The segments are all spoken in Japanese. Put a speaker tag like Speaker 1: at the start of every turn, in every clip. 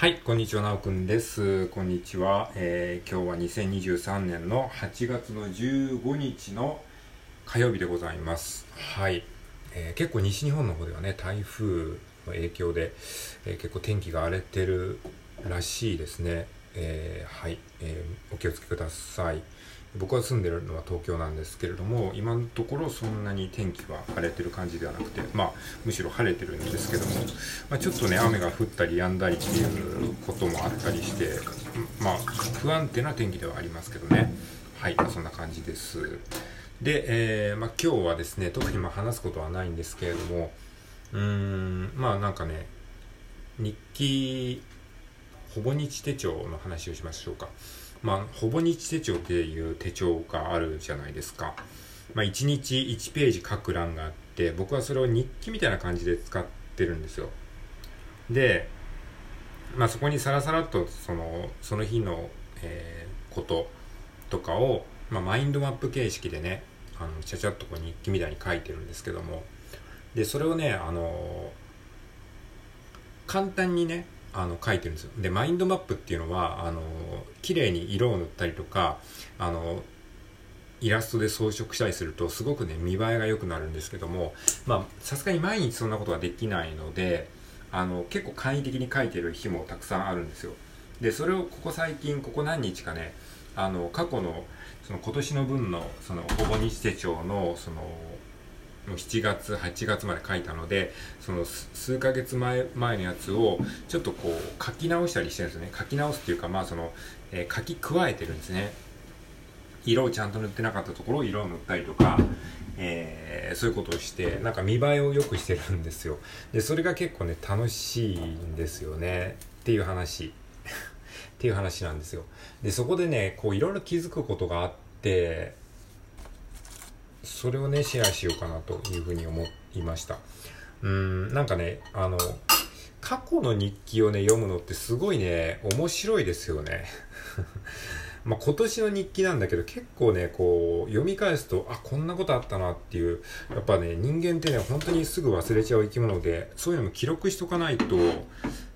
Speaker 1: はい、こんにちは、なおくんです。こんにちは、えー、今日は2023年の8月の15日の火曜日でございます。はい、えー、結構西日本の方ではね、台風の影響で、えー、結構天気が荒れてるらしいですね。えはい、えお気をつけください。僕が住んでるのは東京なんですけれども今のところそんなに天気は晴れてる感じではなくてまあむしろ晴れてるんですけども、まあ、ちょっとね雨が降ったり止んだりっていうこともあったりしてまあ不安定な天気ではありますけどねはい、そんな感じですで、えー、まあ、今日はですね特にま話すことはないんですけれどもうーんまあなんかね日記ほぼ日手帳の話をしましょうかまあ、ほぼ日手帳っていう手帳があるじゃないですか。まあ、1日1ページ書く欄があって、僕はそれを日記みたいな感じで使ってるんですよ。で、まあ、そこにさらさらっとその、その日の、えー、こととかを、まあ、マインドマップ形式でね、あの、ちゃちゃっとこう日記みたいに書いてるんですけども、で、それをね、あの簡単にね、あの書いてるんですよ。でマインドマップっていうのはあの綺麗に色を塗ったりとかあのイラストで装飾したりするとすごくね見栄えが良くなるんですけどもまさすがに毎日そんなことはできないのであの結構簡易的に書いてる日もたくさんあるんですよ。でそれをここ最近ここ何日かねあの過去のその今年の分のそのほぼ日手帳のその7月8月まで書いたのでその数ヶ月前前のやつをちょっとこう書き直したりしてるんですね。書き直すっていうかまあその、えー、書き加えてるんですね。色をちゃんと塗ってなかったところを色を塗ったりとか、えー、そういうことをしてなんか見栄えを良くしてるんですよ。でそれが結構ね楽しいんですよね。っていう話。っていう話なんですよ。でそこでねこういろいろ気づくことがあってそれをね、シェアしようかなというふうに思いました。うん、なんかね、あの、過去の日記をね、読むのってすごいね、面白いですよね。ま今年の日記なんだけど結構ね、こう読み返すと、あ、こんなことあったなっていう、やっぱね、人間ってね、本当にすぐ忘れちゃう生き物で、そういうのも記録しとかないと、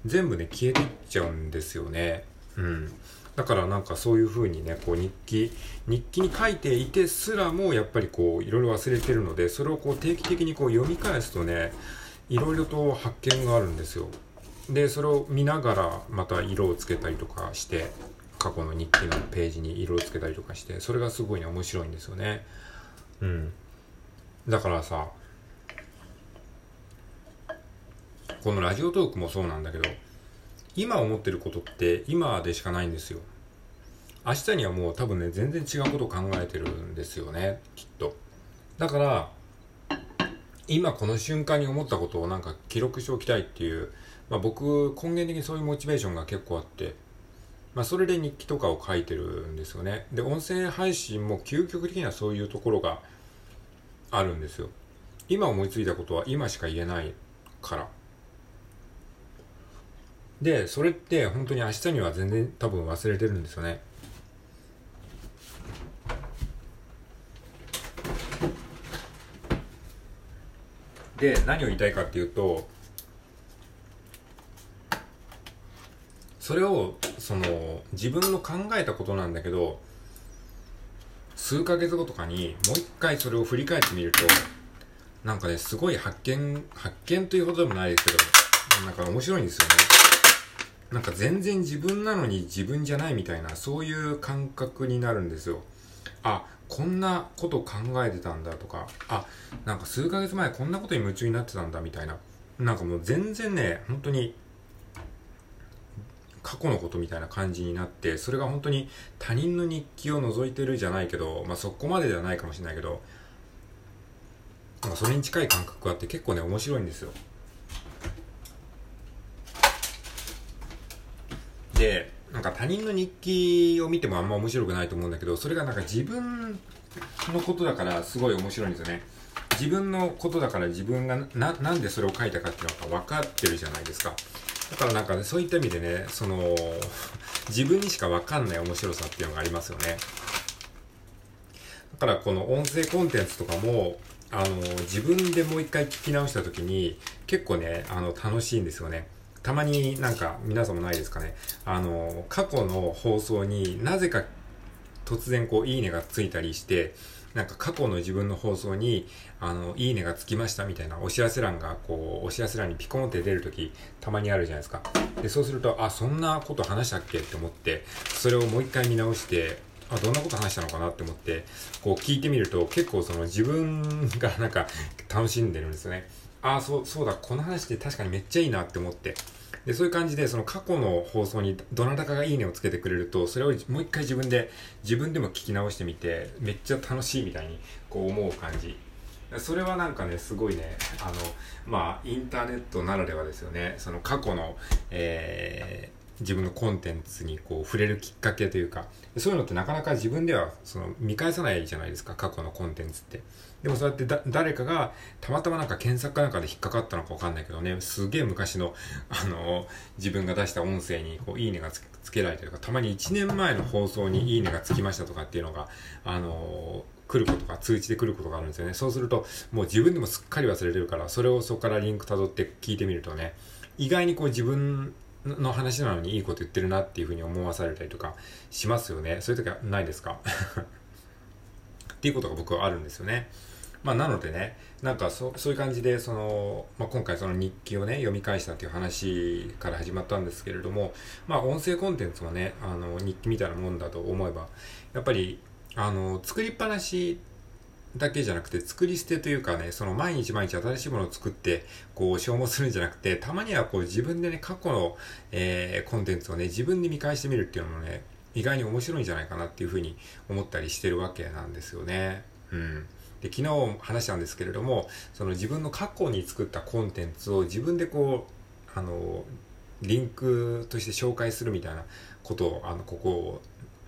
Speaker 1: 全部ね、消えていっちゃうんですよね。うん。だからなんかそういう風にね、こう日記、日記に書いていてすらもやっぱりこういろいろ忘れてるので、それをこう定期的にこう読み返すとね、いろいろと発見があるんですよ。で、それを見ながらまた色をつけたりとかして、過去の日記のページに色をつけたりとかして、それがすごいね、面白いんですよね。うん。だからさ、このラジオトークもそうなんだけど、今思ってることって今でしかないんですよ。明日にはもう多分ね、全然違うことを考えてるんですよね、きっと。だから、今この瞬間に思ったことをなんか記録しておきたいっていう、まあ僕、根源的にそういうモチベーションが結構あって、まあそれで日記とかを書いてるんですよね。で、音声配信も究極的にはそういうところがあるんですよ。今思いついたことは今しか言えないから。で、それって本当に明日には全然多分忘れてるんですよね。で、何を言いたいかっていうと、それを、その、自分の考えたことなんだけど、数ヶ月後とかにもう一回それを振り返ってみると、なんかね、すごい発見、発見というほどでもないですけど、なんか面白いんですよね。なんか全然自分なのに自分じゃないみたいな、そういう感覚になるんですよ。あ、こんなこと考えてたんだとか、あ、なんか数ヶ月前こんなことに夢中になってたんだみたいな。なんかもう全然ね、本当に過去のことみたいな感じになって、それが本当に他人の日記を覗いてるじゃないけど、まあそこまでではないかもしれないけど、なんかそれに近い感覚があって結構ね、面白いんですよ。で、なんか他人の日記を見てもあんま面白くないと思うんだけど、それがなんか自分のことだからすごい面白いんですよね。自分のことだから自分がな、なんでそれを書いたかっていうのが分かってるじゃないですか。だからなんかね、そういった意味でね、その、自分にしか分かんない面白さっていうのがありますよね。だからこの音声コンテンツとかも、あの、自分でもう一回聞き直した時に、結構ね、あの、楽しいんですよね。たまになんか皆さんもないですかね。あの、過去の放送になぜか突然こういいねがついたりして、なんか過去の自分の放送に、あの、いいねがつきましたみたいなお知らせ欄が、こう、お知らせ欄にピコンって出るとき、たまにあるじゃないですか。で、そうすると、あ、そんなこと話したっけ？って思って、それをもう一回見直して、あ、どんなこと話したのかなって思って、こう聞いてみると、結構その自分がなんか楽しんでるんですよね。あ、そう、そうだ、この話って確かにめっちゃいいなって思って。で、そういう感じで、その過去の放送にどなたかがいいねをつけてくれると、それをもう一回自分で、自分でも聞き直してみて、めっちゃ楽しいみたいに、こう思う感じ。それはなんかね、すごいね、あの、まあ、インターネットならではですよね。その過去の、えー、自分のコンテンツにこう触れるきっかけというか、そういうのってなかなか自分ではその見返さないじゃないですか、過去のコンテンツって。でもそうやってだ誰かがたまたまなんか検索かなんかで引っかかったのかわかんないけどね、すげえ昔の、あの、自分が出した音声にこういいねがつけられたりとか、たまに1年前の放送にいいねがつきましたとかっていうのが、あの、来ることが通知で来ることがあるんですよね。そうすると、もう自分でもすっかり忘れてるから、それをそこからリンク辿って聞いてみるとね、意外にこう自分の話なのにいいこと言ってるなっていうふうに思わされたりとかしますよね。そういう時はないですか？っていうことが僕はあるんですよね。まあなのでね、なんかそそういう感じで、その、まあ今回その日記をね、読み返したっていう話から始まったんですけれども、まあ音声コンテンツもね、あの日記みたいなもんだと思えば、やっぱり、あの、作りっぱなしだけじゃなくて、作り捨てというかね、その毎日毎日新しいものを作って、こう消耗するんじゃなくて、たまにはこう自分でね、過去の、えー、コンテンツをね、自分で見返してみるっていうのもね、意外に面白いんじゃないかなっていうふうに思ったりしてるわけなんですよね。うん。で、昨日話したんですけれども、その自分の過去に作ったコンテンツを自分でこう、あの、リンクとして紹介するみたいなことを、あの、ここ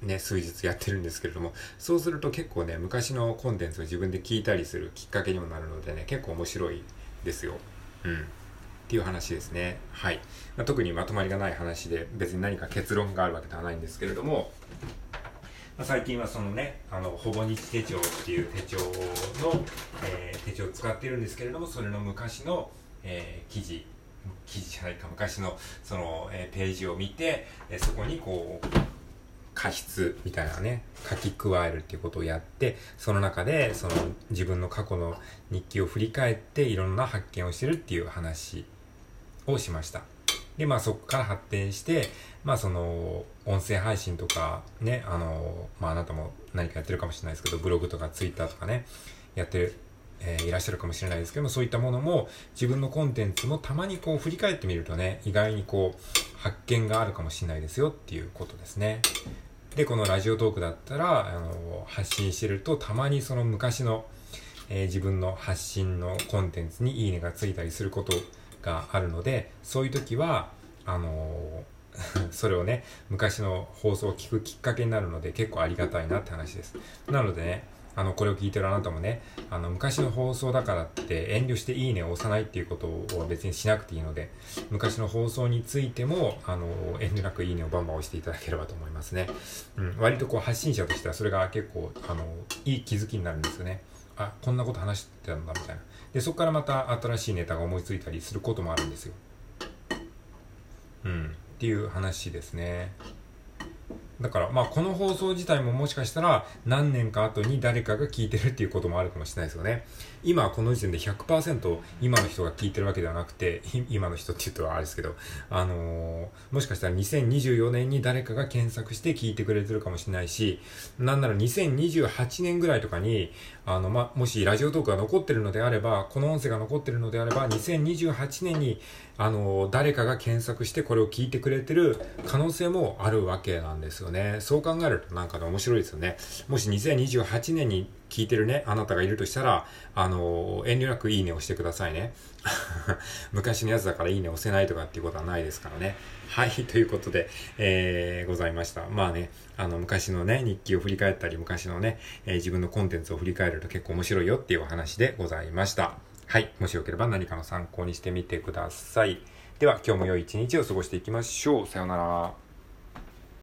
Speaker 1: ね、数日やってるんですけれども、そうすると結構ね、昔のコンテンツを自分で聞いたりするきっかけにもなるのでね、結構面白いですよ。うん。っていう話ですね。はい。まあ、特にまとまりがない話で、別に何か結論があるわけではないんですけれども、まあ、最近はそのね、あの、ほぼ日手帳っていう手帳の、えー、手帳を使ってるんですけれども、それの昔の、えー、記事、記事じゃないか、昔のその、えー、ページを見て、えそこにこう、過失みたいなね、書き加えるっていうことをやって、その中で、その自分の過去の日記を振り返っていろんな発見をしてるっていう話をしました。で、まあそこから発展して、まあその、音声配信とかね、あの、まああなたも何かやってるかもしれないですけど、ブログとかツイッターとかね、やってる、えー、いらっしゃるかもしれないですけども、そういったものも自分のコンテンツもたまにこう振り返ってみるとね、意外にこう発見があるかもしれないですよっていうことですね。で、このラジオトークだったら、あの、発信してると、たまにその昔の、えー、自分の発信のコンテンツにいいねがついたりすることがあるので、そういう時は、あの、それをね、昔の放送を聞くきっかけになるので、結構ありがたいなって話です。なのでね、あの、これを聞いてるあなたもね、あの、昔の放送だからって遠慮していいねを押さないっていうことを別にしなくていいので、昔の放送についても、あの、遠慮なくいいねをバンバン押していただければと思いますね。うん、割とこう発信者としてはそれが結構、あの、いい気づきになるんですよね。あ、こんなこと話してたんだみたいな。で、そこからまた新しいネタが思いついたりすることもあるんですよ。うん、っていう話ですね。だから、まあ、この放送自体ももしかしたら何年か後に誰かが聞いてるっていうこともあるかもしれないですよね。今この時点で100%今の人が聞いてるわけではなくて、今の人って言うとあれですけど、あのー、もしかしたら2024年に誰かが検索して聞いてくれてるかもしれないし、なんなら2028年ぐらいとかに、あの、まあ、もしラジオトークが残ってるのであれば、この音声が残ってるのであれば、2028年に、あの、誰かが検索してこれを聞いてくれてる可能性もあるわけなんですよね。そう考えるとなんかね、面白いですよね。もし2028年に聞いてるね、あなたがいるとしたら、あの、遠慮なくいいねをしてくださいね。昔のやつだからいいね押せないとかっていうことはないですからね。はい、ということで、えー、ございました。まあね、あの、昔のね、日記を振り返ったり、昔のね、えー、自分のコンテンツを振り返ると結構面白いよっていうお話でございました。はい、もしよければ何かの参考にしてみてください。では、今日も良い一日を過ごしていきましょう。さようなら。